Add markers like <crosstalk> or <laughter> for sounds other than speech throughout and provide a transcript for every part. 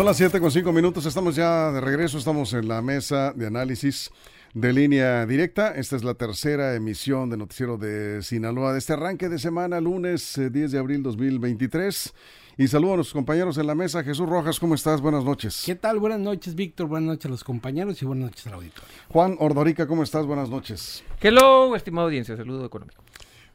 Son las 7 con 5 minutos, estamos ya de regreso, estamos en la mesa de análisis de línea directa. Esta es la tercera emisión de Noticiero de Sinaloa de este arranque de semana, lunes 10 eh, de abril 2023. Y saludo a nuestros compañeros en la mesa. Jesús Rojas, ¿cómo estás? Buenas noches. ¿Qué tal? Buenas noches, Víctor. Buenas noches a los compañeros y buenas noches al auditorio. Juan Ordorica, ¿cómo estás? Buenas noches. Hello, estimado audiencia. Saludo económico.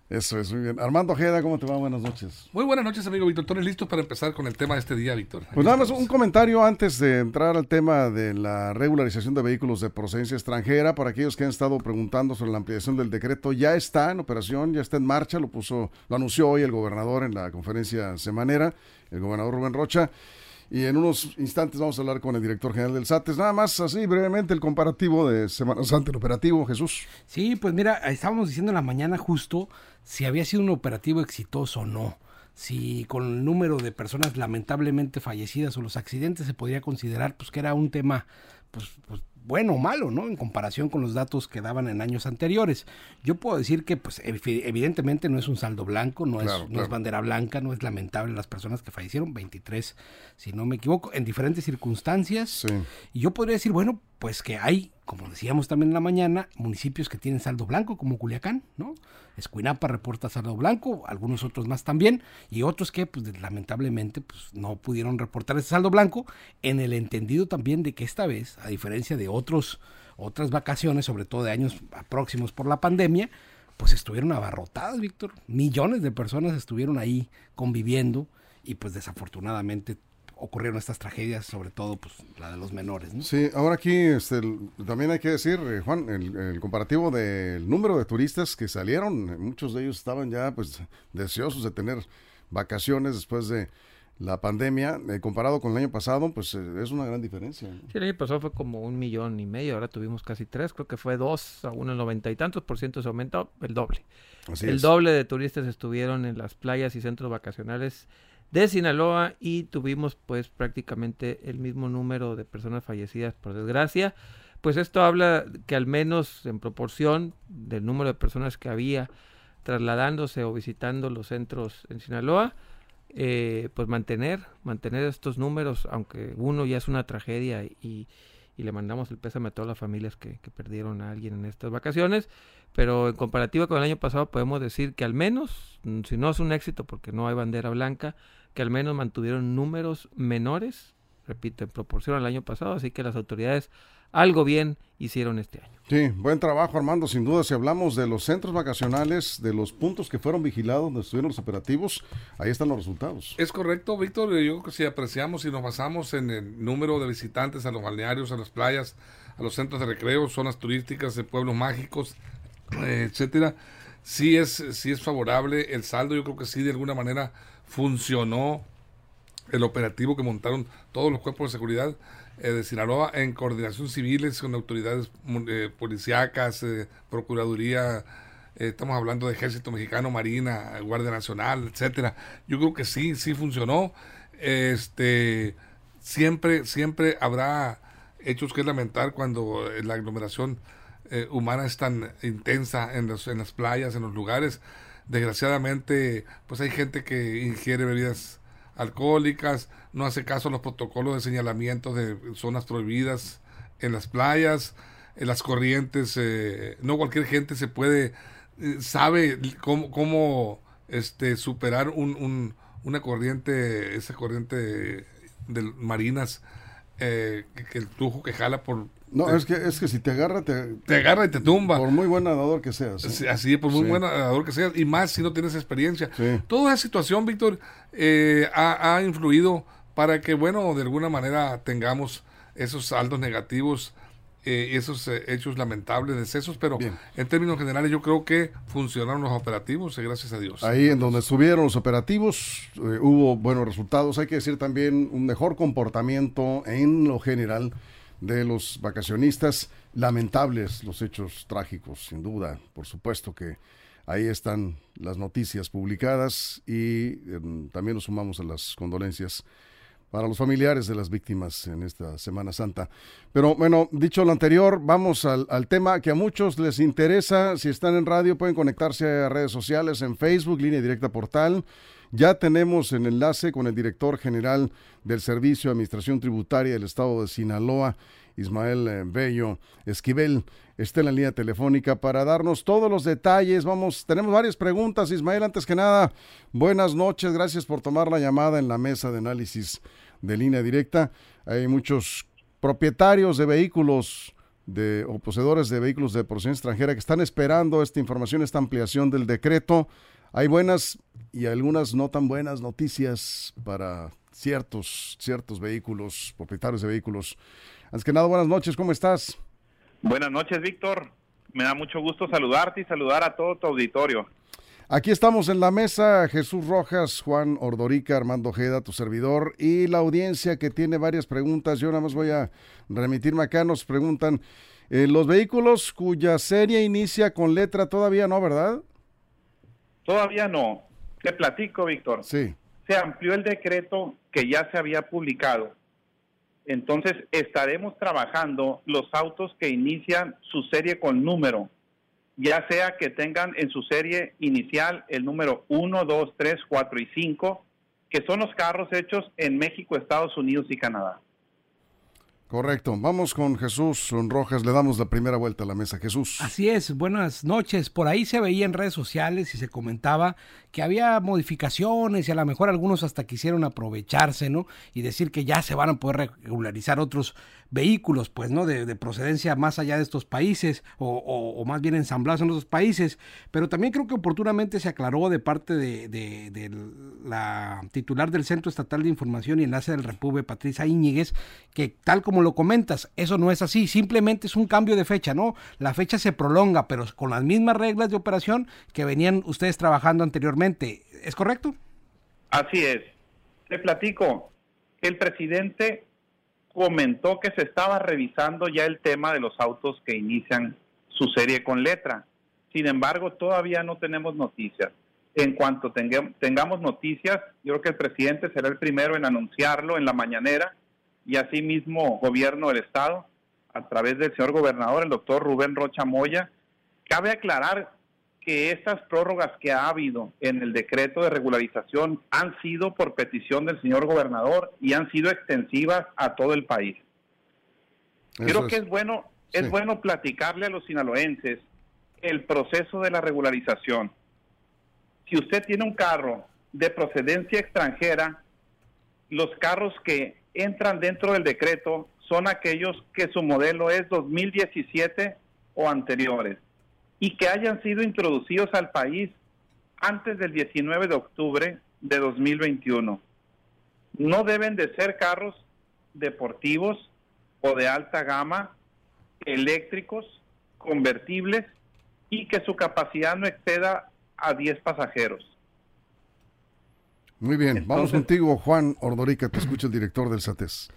Eso es, muy bien. Armando Ojeda, ¿cómo te va? Buenas noches. Muy buenas noches, amigo Víctor. ¿Tú listo para empezar con el tema de este día, Víctor? Pues nada más un comentario antes de entrar al tema de la regularización de vehículos de procedencia extranjera. Para aquellos que han estado preguntando sobre la ampliación del decreto, ya está en operación, ya está en marcha. Lo puso, lo anunció hoy el gobernador en la conferencia semanera, el gobernador Rubén Rocha. Y en unos instantes vamos a hablar con el director general del SATES. Nada más así brevemente el comparativo de Semana Santa, el operativo, Jesús. Sí, pues mira, estábamos diciendo en la mañana justo si había sido un operativo exitoso o no. Si con el número de personas lamentablemente fallecidas o los accidentes se podría considerar pues que era un tema pues, pues bueno o malo, ¿no? En comparación con los datos que daban en años anteriores. Yo puedo decir que, pues, evidentemente no es un saldo blanco, no, es, no es bandera blanca, no es lamentable las personas que fallecieron, 23, si no me equivoco, en diferentes circunstancias. Y yo podría decir, bueno, pues que hay, como decíamos también en la mañana, municipios que tienen saldo blanco, como Culiacán, ¿no? Escuinapa reporta saldo blanco, algunos otros más también, y otros que, pues, lamentablemente, pues, no pudieron reportar ese saldo blanco, en el entendido también de que esta vez, a diferencia de otros, otras vacaciones, sobre todo de años próximos por la pandemia, pues estuvieron abarrotadas, Víctor. Millones de personas estuvieron ahí conviviendo y pues desafortunadamente ocurrieron estas tragedias, sobre todo pues la de los menores. ¿no? Sí, ahora aquí este, también hay que decir, eh, Juan, el, comparativo del número de turistas que salieron, muchos de ellos estaban ya pues deseosos de tener vacaciones después de la pandemia, eh, comparado con el año pasado, pues eh, es una gran diferencia. Sí, el año pasado fue como un millón y medio, ahora tuvimos casi tres, creo que fue dos a uno noventa y tantos por ciento se aumentó, el doble. el doble de turistas estuvieron en las playas y centros vacacionales de Sinaloa y tuvimos pues prácticamente el mismo número de personas fallecidas por desgracia. Pues esto habla que al menos en proporción del número de personas que había trasladándose o visitando los centros en Sinaloa, eh, pues mantener, mantener estos números, aunque uno ya es una tragedia y, y le mandamos el pésame a todas las familias que, que, perdieron a alguien en estas vacaciones, pero en comparativa con el año pasado podemos decir que al menos, mm, si no es un éxito porque no hay bandera blanca, que al menos mantuvieron números menores, repito, en proporción al año pasado, así que las autoridades algo bien hicieron este año. Sí, buen trabajo Armando, sin duda si hablamos de los centros vacacionales, de los puntos que fueron vigilados, donde estuvieron los operativos, ahí están los resultados. Es correcto, Víctor, yo creo que si apreciamos y nos basamos en el número de visitantes a los balnearios, a las playas, a los centros de recreo, zonas turísticas, de pueblos mágicos, etcétera, sí es, sí es favorable el saldo, yo creo que sí de alguna manera funcionó el operativo que montaron todos los cuerpos de seguridad eh, de Sinaloa en coordinación civiles con autoridades eh, policíacas, eh, Procuraduría, estamos hablando de Ejército Mexicano, Marina, Guardia Nacional, etcétera. Yo creo que sí, sí funcionó. Este siempre, siempre habrá hechos que lamentar cuando la aglomeración humana es tan intensa en, los, en las playas, en los lugares. Desgraciadamente, pues hay gente que ingiere bebidas alcohólicas, no hace caso a los protocolos de señalamiento de zonas prohibidas en las playas, en las corrientes, eh, no cualquier gente se puede, eh, sabe cómo, cómo este, superar un, una corriente, esa corriente de, marinas, eh, que, el tujo que jala por no, es que, es que si te agarra, te, te agarra y te tumba. Por muy buen nadador que seas. Así, por muy buen nadador que seas, y más si no tienes experiencia. Toda esa situación, Víctor, eh, ha, influido para que, bueno, de alguna manera tengamos esos saldos negativos eh, y esos eh, hechos lamentables, decesos, pero en términos generales yo creo que funcionaron los operativos, gracias a Dios. Ahí en donde estuvieron los operativos hubo buenos resultados. Hay que decir también un mejor comportamiento en lo general de los vacacionistas. Lamentables los hechos trágicos, sin duda. Por supuesto que ahí están las noticias publicadas y em, también nos sumamos a las condolencias para los familiares de las víctimas en esta Semana Santa. Pero bueno, dicho lo anterior, vamos al, al, tema que a muchos les interesa. Si están en radio, pueden conectarse a redes sociales, en Facebook, línea directa portal Ya tenemos el enlace con el director general del Servicio de Administración Tributaria del Estado de Sinaloa, Ismael eh, Bello Esquivel está en la línea telefónica para darnos todos los detalles. Vamos, tenemos varias preguntas. Ismael, antes que nada, buenas noches. Gracias por tomar la llamada en la mesa de análisis de línea directa. Hay muchos propietarios de vehículos de, o poseedores de vehículos de procedencia extranjera que están esperando esta información, esta ampliación del decreto. Hay buenas y algunas no tan buenas noticias para ciertos, ciertos vehículos, propietarios de vehículos. Antes que nada, buenas noches, ¿cómo estás? Buenas noches, Víctor. Me da mucho gusto saludarte y saludar a todo tu auditorio. Aquí estamos en la mesa, Jesús Rojas, Juan Ordorica, Armando Ojeda, tu servidor, y la audiencia que tiene varias preguntas. Yo nada más voy a remitirme acá, nos preguntan, eh, los vehículos cuya serie inicia con letra todavía no, ¿verdad? Todavía no. Te platico, Víctor. Sí. Se amplió el decreto que ya se había publicado. Entonces, estaremos trabajando los autos que inician su serie con número ya sea que tengan en su serie inicial el número 1, 2, 3, 4 y 5, que son los carros hechos en México, Estados Unidos y Canadá. Correcto. Vamos con Jesús Rojas. Le damos la primera vuelta a la mesa. Jesús. Así es. Buenas noches. Por ahí se veía en redes sociales y se comentaba que había modificaciones y a lo mejor algunos hasta quisieron aprovecharse, ¿no? Y decir que ya se van a poder regularizar otros vehículos, pues, ¿no? De, procedencia más allá de estos países o, más bien ensamblados en otros países. Pero también creo que oportunamente se aclaró de parte de, la titular del Centro Estatal de Información y Enlace del Repube, Patricia Íñiguez, que tal como lo comentas, eso no es así, simplemente es un cambio de fecha, ¿no? La fecha se prolonga, pero con las mismas reglas de operación que venían ustedes trabajando anteriormente ¿Es correcto? Así es. Te platico. El presidente comentó que se estaba revisando ya el tema de los autos que inician su serie con letra. Sin embargo, todavía no tenemos noticias. En cuanto tengamos noticias, yo creo que el presidente será el primero en anunciarlo en la mañanera y asimismo gobierno del Estado, a través del señor gobernador, el doctor Rubén Rocha Moya. Cabe aclarar que estas prórrogas que ha habido en el decreto de regularización han sido por petición del señor gobernador y han sido extensivas a todo el país. Creo que es bueno, es bueno platicarle a los sinaloenses el proceso de la regularización. Si usted tiene un carro de procedencia extranjera, los carros que entran dentro del decreto son aquellos que su modelo es 2017 o anteriores y que hayan sido introducidos al país antes del 19 de octubre de 2021. No deben de ser carros deportivos o de alta gama, eléctricos, convertibles y que su capacidad no exceda a 10 pasajeros. Muy bien, vamos contigo, Juan Ordorica, te escucha el director del SATES.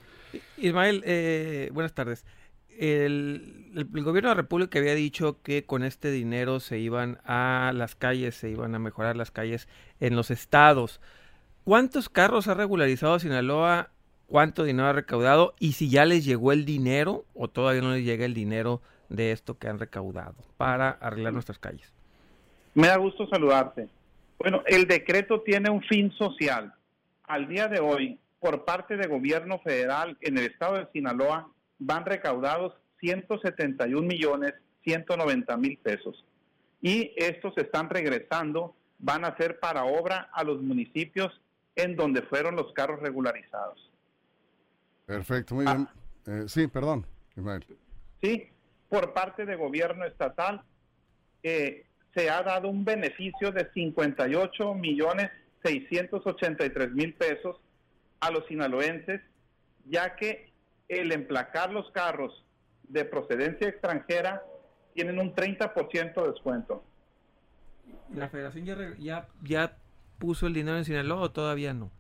Ismael, eh, buenas tardes el, gobierno de la República había dicho que con este dinero se iban a las calles, se iban a mejorar las calles en los estados. ¿Cuántos carros ha regularizado Sinaloa? ¿Cuánto dinero ha recaudado? Y si ya les llegó el dinero o todavía no les llega el dinero de esto que han recaudado para arreglar nuestras calles. Me da gusto saludarte. Bueno, el decreto tiene un fin social. Al día de hoy, por parte del gobierno federal en el estado de Sinaloa, van recaudados 171 millones 190 mil pesos. Y estos están regresando, van a ser para obra a los municipios en donde fueron los carros regularizados. Perfecto, muy bien. Ah. Eh, sí, perdón, Sí, por parte del gobierno estatal eh, se ha dado un beneficio de 58 millones 683 mil pesos a los sinaloenses, ya que el emplacar los carros de procedencia extranjera tienen un 30% de descuento. ¿La federación ya, ya, puso el dinero en Sinaloa o todavía no?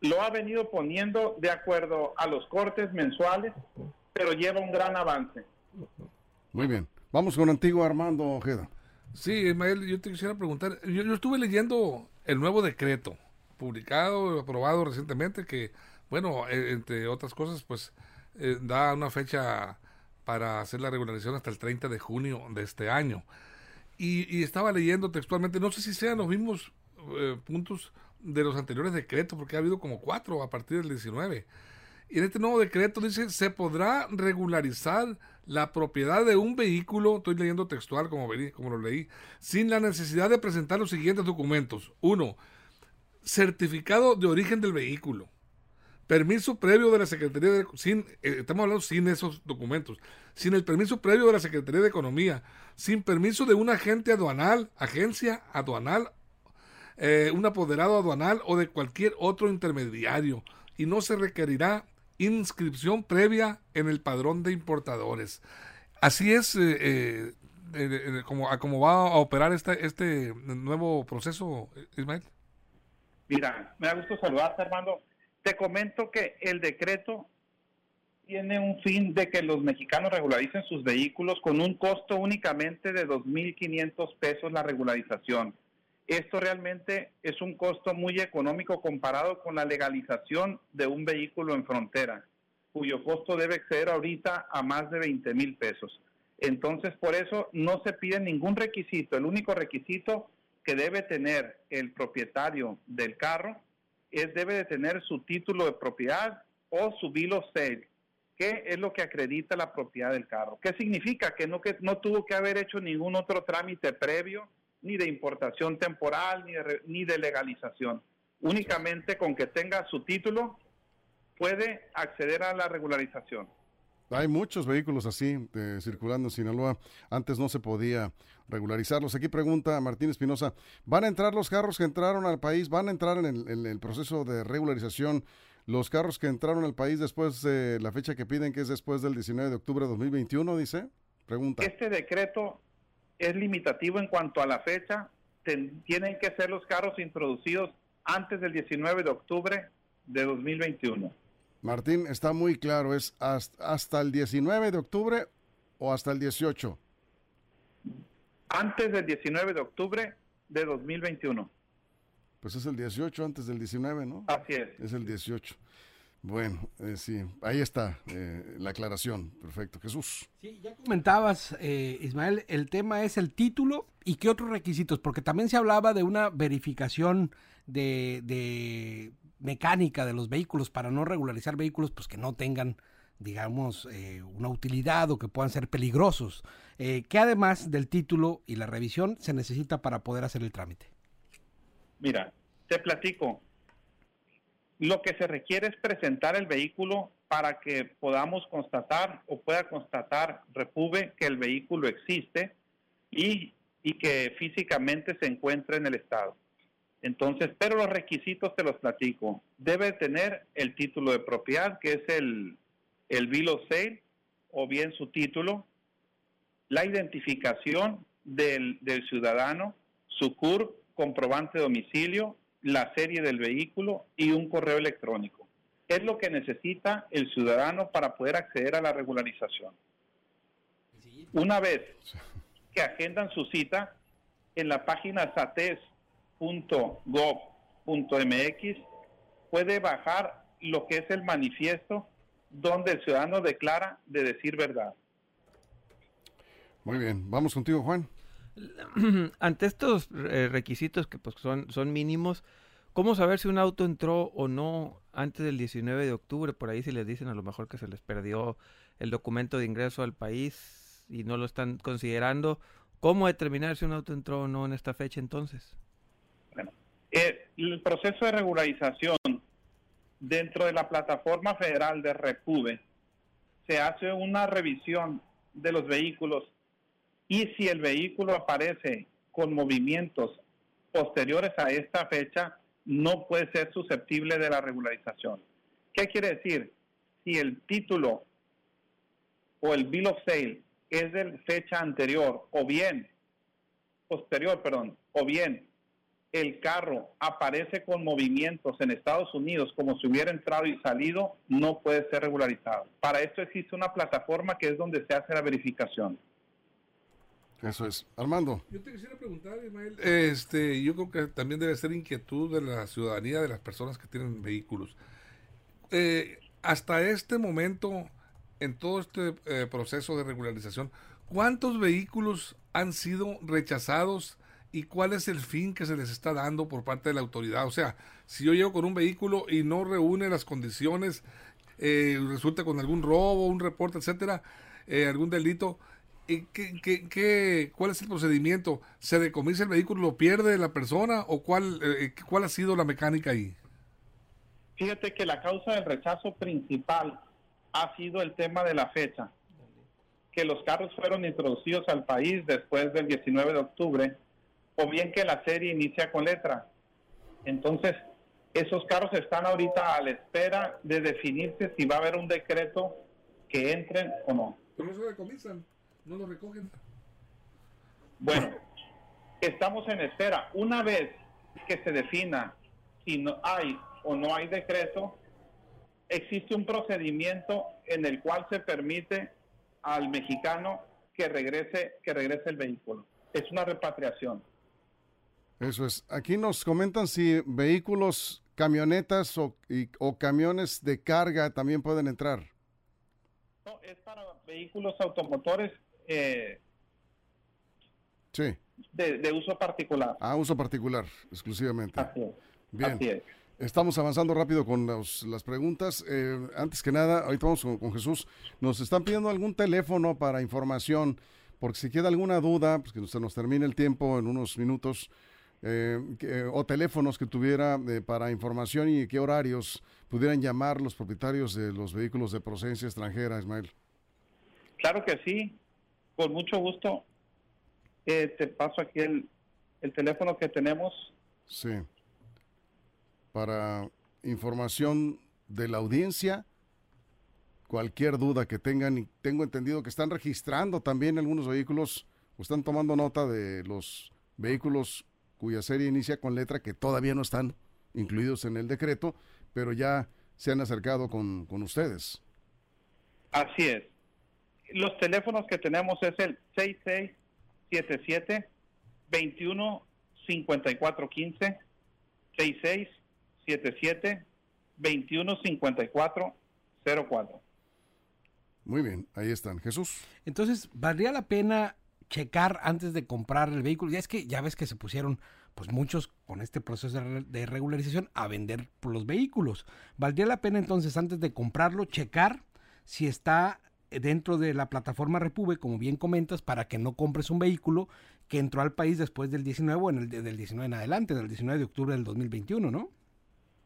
Lo ha venido poniendo de acuerdo a los cortes mensuales, pero lleva un gran avance. Muy bien. Vamos con antiguo Armando Ojeda. Sí, Ismael, yo te quisiera preguntar, yo, estuve leyendo el nuevo decreto publicado, aprobado recientemente, que bueno, e, entre otras cosas, pues eh, da una fecha para hacer la regularización hasta el 30 de junio de este año. Y, estaba leyendo textualmente, no sé si sean los mismos eh, puntos de los anteriores decretos, porque ha habido como cuatro a partir del 19. Y en este nuevo decreto dice, se podrá regularizar la propiedad de un vehículo, estoy leyendo textual como, como lo leí, sin la necesidad de presentar los siguientes documentos. Uno, certificado de origen del vehículo. Permiso previo de la Secretaría de... Sin, eh, estamos hablando sin esos documentos. Sin el permiso previo de la Secretaría de Economía. Sin permiso de un agente aduanal, agencia aduanal, eh, un apoderado aduanal o de cualquier otro intermediario. Y no se requerirá inscripción previa en el padrón de importadores. Así es eh, como, como va a operar este, este nuevo proceso, Ismael. Mira, me da gusto saludarte, Armando. Te comento que el decreto tiene un fin de que los mexicanos regularicen sus vehículos con un costo únicamente de 2.500 pesos la regularización. Esto realmente es un costo muy económico comparado con la legalización de un vehículo en frontera, cuyo costo debe exceder ahorita a más de 20 mil pesos. Entonces, por eso no se pide ningún requisito. El único requisito que debe tener el propietario del carro es debe de tener su título de propiedad o su bill of sale, que es lo que acredita la propiedad del carro. ¿Qué significa? Que no, que no tuvo que haber hecho ningún otro trámite previo, ni de importación temporal, ni de, ni de legalización. Únicamente con que tenga su título puede acceder a la regularización. Hay muchos vehículos así circulando en Sinaloa. Antes no se podía regularizarlos. Aquí pregunta Martín Espinosa, ¿van a entrar los carros que entraron al país? ¿Van a entrar en el, proceso de regularización los carros que entraron al país después de la fecha que piden, que es después del 19 de octubre de 2021, dice? Pregunta. Este decreto es limitativo en cuanto a la fecha. tienen que ser los carros introducidos antes del 19 de octubre de 2021. Martín, está muy claro, ¿es hasta, el 19 de octubre o hasta el 18? Antes del 19 de octubre de 2021. Pues es el 18 antes del 19, ¿no? Así es. Es el 18. Bueno, eh, sí, ahí está eh, la aclaración. Perfecto. Jesús. Sí, ya comentabas, eh, Ismael, el tema es el título y qué otros requisitos, porque también se hablaba de una verificación de, de mecánica de los vehículos para no regularizar vehículos pues que no tengan digamos eh, una utilidad o que puedan ser peligrosos eh, que además del título y la revisión se necesita para poder hacer el trámite mira te platico lo que se requiere es presentar el vehículo para que podamos constatar o pueda constatar Repube que el vehículo existe y, y que físicamente se encuentra en el estado entonces, pero los requisitos te los platico. Debe tener el título de propiedad, que es el, el bill of sale, o bien su título, la identificación del, del ciudadano, su CUR, comprobante de domicilio, la serie del vehículo y un correo electrónico. Es lo que necesita el ciudadano para poder acceder a la regularización. Una vez que agendan su cita, en la página SATES .gov.mx puede bajar lo que es el manifiesto donde el ciudadano declara de decir verdad. Muy bien, vamos contigo Juan. <clears throat> Ante estos eh, requisitos que pues son, son mínimos, ¿cómo saber si un auto entró o no antes del 19 de octubre? Por ahí si les dicen a lo mejor que se les perdió el documento de ingreso al país y no lo están considerando. ¿Cómo determinar si un auto entró o no en esta fecha entonces? Eh, el proceso de regularización dentro de la plataforma federal de Repube se hace una revisión de los vehículos y si el vehículo aparece con movimientos posteriores a esta fecha, no puede ser susceptible de la regularización. ¿Qué quiere decir? Si el título o el bill of sale es de fecha anterior o bien posterior, perdón, o bien el carro aparece con movimientos en Estados Unidos como si hubiera entrado y salido, no puede ser regularizado. Para esto existe una plataforma que es donde se hace la verificación. Eso es. Armando. Yo te quisiera preguntar, Ismael, este, yo creo que también debe ser inquietud de la ciudadanía, de las personas que tienen vehículos. Eh, hasta este momento, en todo este eh, proceso de regularización, ¿cuántos vehículos han sido rechazados? y cuál es el fin que se les está dando por parte de la autoridad. O sea, si yo llego con un vehículo y no reúne las condiciones, eh, resulta con algún robo, un reporte, etcétera, eh, algún delito, ¿qué, qué, qué, cuál es el procedimiento? ¿Se decomisa el vehículo, lo pierde la persona o cuál, eh, cuál ha sido la mecánica ahí? Fíjate que la causa del rechazo principal ha sido el tema de la fecha, que los carros fueron introducidos al país después del 19 de octubre, o bien que la serie inicia con letra. Entonces, esos carros están ahorita a la espera de definirse si va a haber un decreto que entren o no. No se decomisan, no lo recogen. Bueno, estamos en espera. Una vez que se defina si no hay o no hay decreto, existe un procedimiento en el cual se permite al mexicano que regrese, que regrese el vehículo. Es una repatriación. Eso es. Aquí nos comentan si vehículos, camionetas o, o camiones de carga también pueden entrar. No, es para vehículos automotores. Eh, sí. De, uso particular. Ah, uso particular, exclusivamente. Así es. Bien. Estamos avanzando rápido con las preguntas. Eh, antes que nada, ahorita vamos con, Jesús. Nos están pidiendo algún teléfono para información, porque si queda alguna duda, pues que se nos termine el tiempo en unos minutos, eh, o teléfonos que tuviera eh, para información y qué horarios pudieran llamar los propietarios de los vehículos de procedencia extranjera, Ismael. Claro que sí, con mucho gusto. te paso aquí el, el teléfono que tenemos. Sí para información de la audiencia. Cualquier duda que tengan, y tengo entendido que están registrando también algunos vehículos, o están tomando nota de los vehículos cuya serie inicia con letra que todavía no están incluidos en el decreto, pero ya se han acercado con, con ustedes. Así es. Los teléfonos que tenemos es el 6677 21 54 15 66 77 21 54 04. Muy bien, ahí están. Jesús. Entonces, ¿valdría la pena checar antes de comprar el vehículo? Ya es que ya ves que se pusieron pues muchos con este proceso de regularización a vender los vehículos. ¿Valdría la pena entonces antes de comprarlo checar si está dentro de la plataforma Repube, como bien comentas, para que no compres un vehículo que entró al país después del 19 o en el, del 19 en adelante, del 19 de octubre del 2021, ¿no?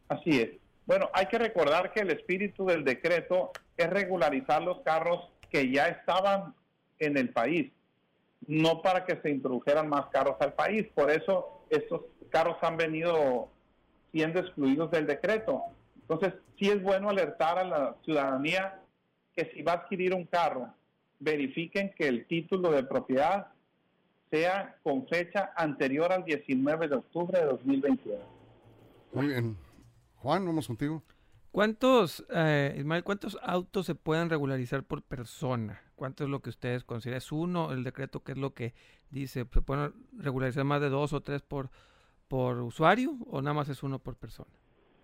Así es. Bueno, hay que recordar que el espíritu del decreto es regularizar los carros que ya estaban en el país, no para que se introdujeran más carros al país. Por eso estos carros han venido siendo excluidos del decreto. Entonces, sí es bueno alertar a la ciudadanía que si va a adquirir un carro, verifiquen que el título de propiedad sea con fecha anterior al 19 de octubre de 2021. Muy bien. Juan, vamos contigo. ¿Cuántos, eh, Ismael, cuántos autos se pueden regularizar por persona? ¿Cuánto es lo que ustedes consideran? ¿Es uno el decreto? ¿Qué es lo que dice? ¿Se pueden regularizar más de dos o tres por, por usuario o nada más es uno por persona?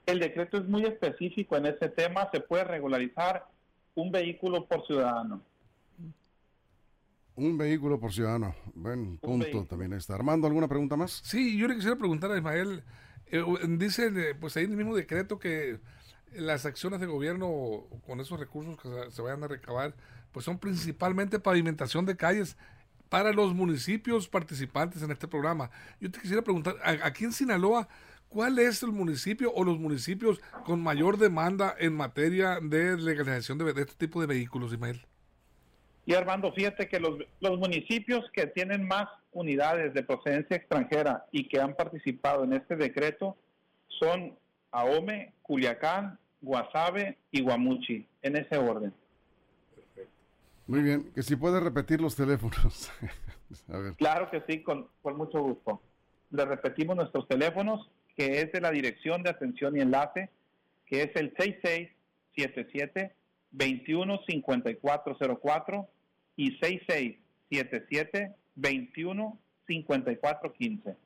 El decreto es muy específico en ese tema. Se puede regularizar un vehículo por ciudadano. Un vehículo por ciudadano. Buen punto también está. Armando, ¿alguna pregunta más? Sí, yo le quisiera preguntar a Ismael. Eh, dice, pues ahí en el mismo decreto que las acciones de gobierno con esos recursos que se, vayan a recabar, pues son principalmente pavimentación de calles para los municipios participantes en este programa. Yo te quisiera preguntar, aquí en Sinaloa, ¿cuál es el municipio o los municipios con mayor demanda en materia de legalización de, de este tipo de vehículos, Ismael? Y Armando, fíjate que los, los municipios que tienen más unidades de procedencia extranjera y que han participado en este decreto son Ahome, Culiacán, Guasave y Guamuchi, en ese orden. Muy bien, que si puede repetir los teléfonos. <laughs> Claro que sí, con, con mucho gusto. Le repetimos nuestros teléfonos, que es de la Dirección de Atención y Enlace, que es el 6677 215404 y 6677 21 54 15.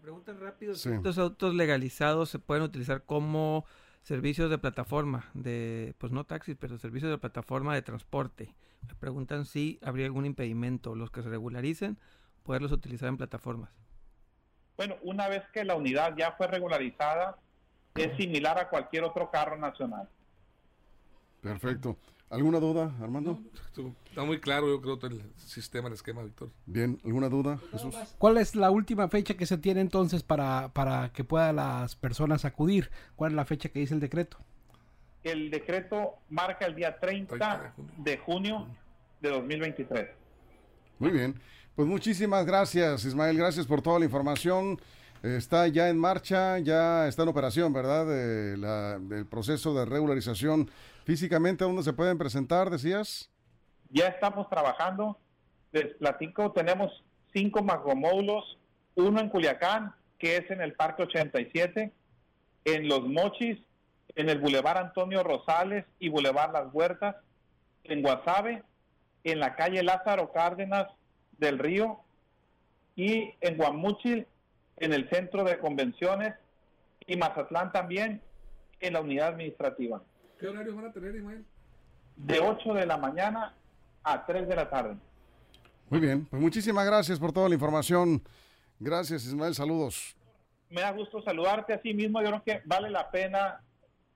Pregunta rápido, ¿estos autos legalizados se pueden utilizar como servicios de plataforma, de pues no taxis, pero servicios de plataforma de transporte? Me preguntan si habría algún impedimento, los que se regularicen, poderlos utilizar en plataformas. Bueno, una vez que la unidad ya fue regularizada, es similar a cualquier otro carro nacional. Perfecto. ¿Alguna duda, Armando? está muy claro, yo creo, el sistema, el esquema, Víctor. Bien, ¿alguna duda, Jesús? ¿Cuál es la última fecha que se tiene entonces para, para que puedan las personas acudir? ¿Cuál es la fecha que dice el decreto? El decreto marca el día 30, de junio de 2023. Muy bien. Pues muchísimas gracias, Ismael. Gracias por toda la información. Está ya en marcha, ya está en operación, ¿verdad? el proceso de regularización. Físicamente, ¿dónde se pueden presentar, decías? Ya estamos trabajando. Les platico, tenemos cinco macromódulos, uno en Culiacán, que es en el Parque 87, en Los Mochis, en el Boulevard Antonio Rosales y Boulevard Las Huertas, en Guasave, en la calle Lázaro Cárdenas del Río y en Guamuchil en el centro de convenciones y Mazatlán también en la unidad administrativa. ¿Qué horarios van a tener, Ismael? De 8 de la mañana a 3 de la tarde. Muy bien, pues muchísimas gracias por toda la información. Gracias, Ismael, saludos. Me da gusto saludarte así mismo. Yo creo que vale la pena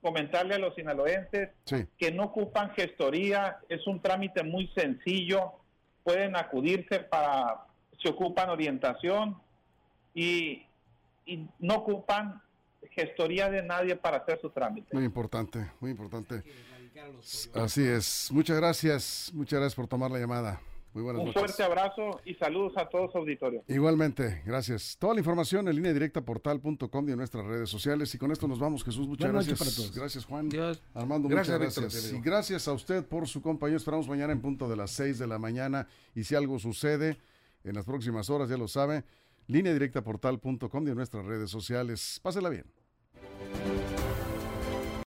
comentarle a los sinaloenses que no ocupan gestoría, es un trámite muy sencillo, pueden acudirse para, se ocupan orientación, y, no ocupan gestoría de nadie para hacer su trámite. Muy importante, muy importante. Así es. Muchas gracias, muchas gracias por tomar la llamada. Muy buenas Un fuerte abrazo y saludos a todos auditorio. Igualmente, gracias. Toda la información en línea directa portal.com y en nuestras redes sociales. Y con esto nos vamos, Jesús. Muchas gracias. Gracias, Juan. Armando, muchas gracias. Y gracias a usted por su compañía. Esperamos mañana en punto de las 6 de la mañana. Y si algo sucede en las próximas horas, ya lo sabe, línea directa portal.com y en nuestras redes sociales. Pásela bien.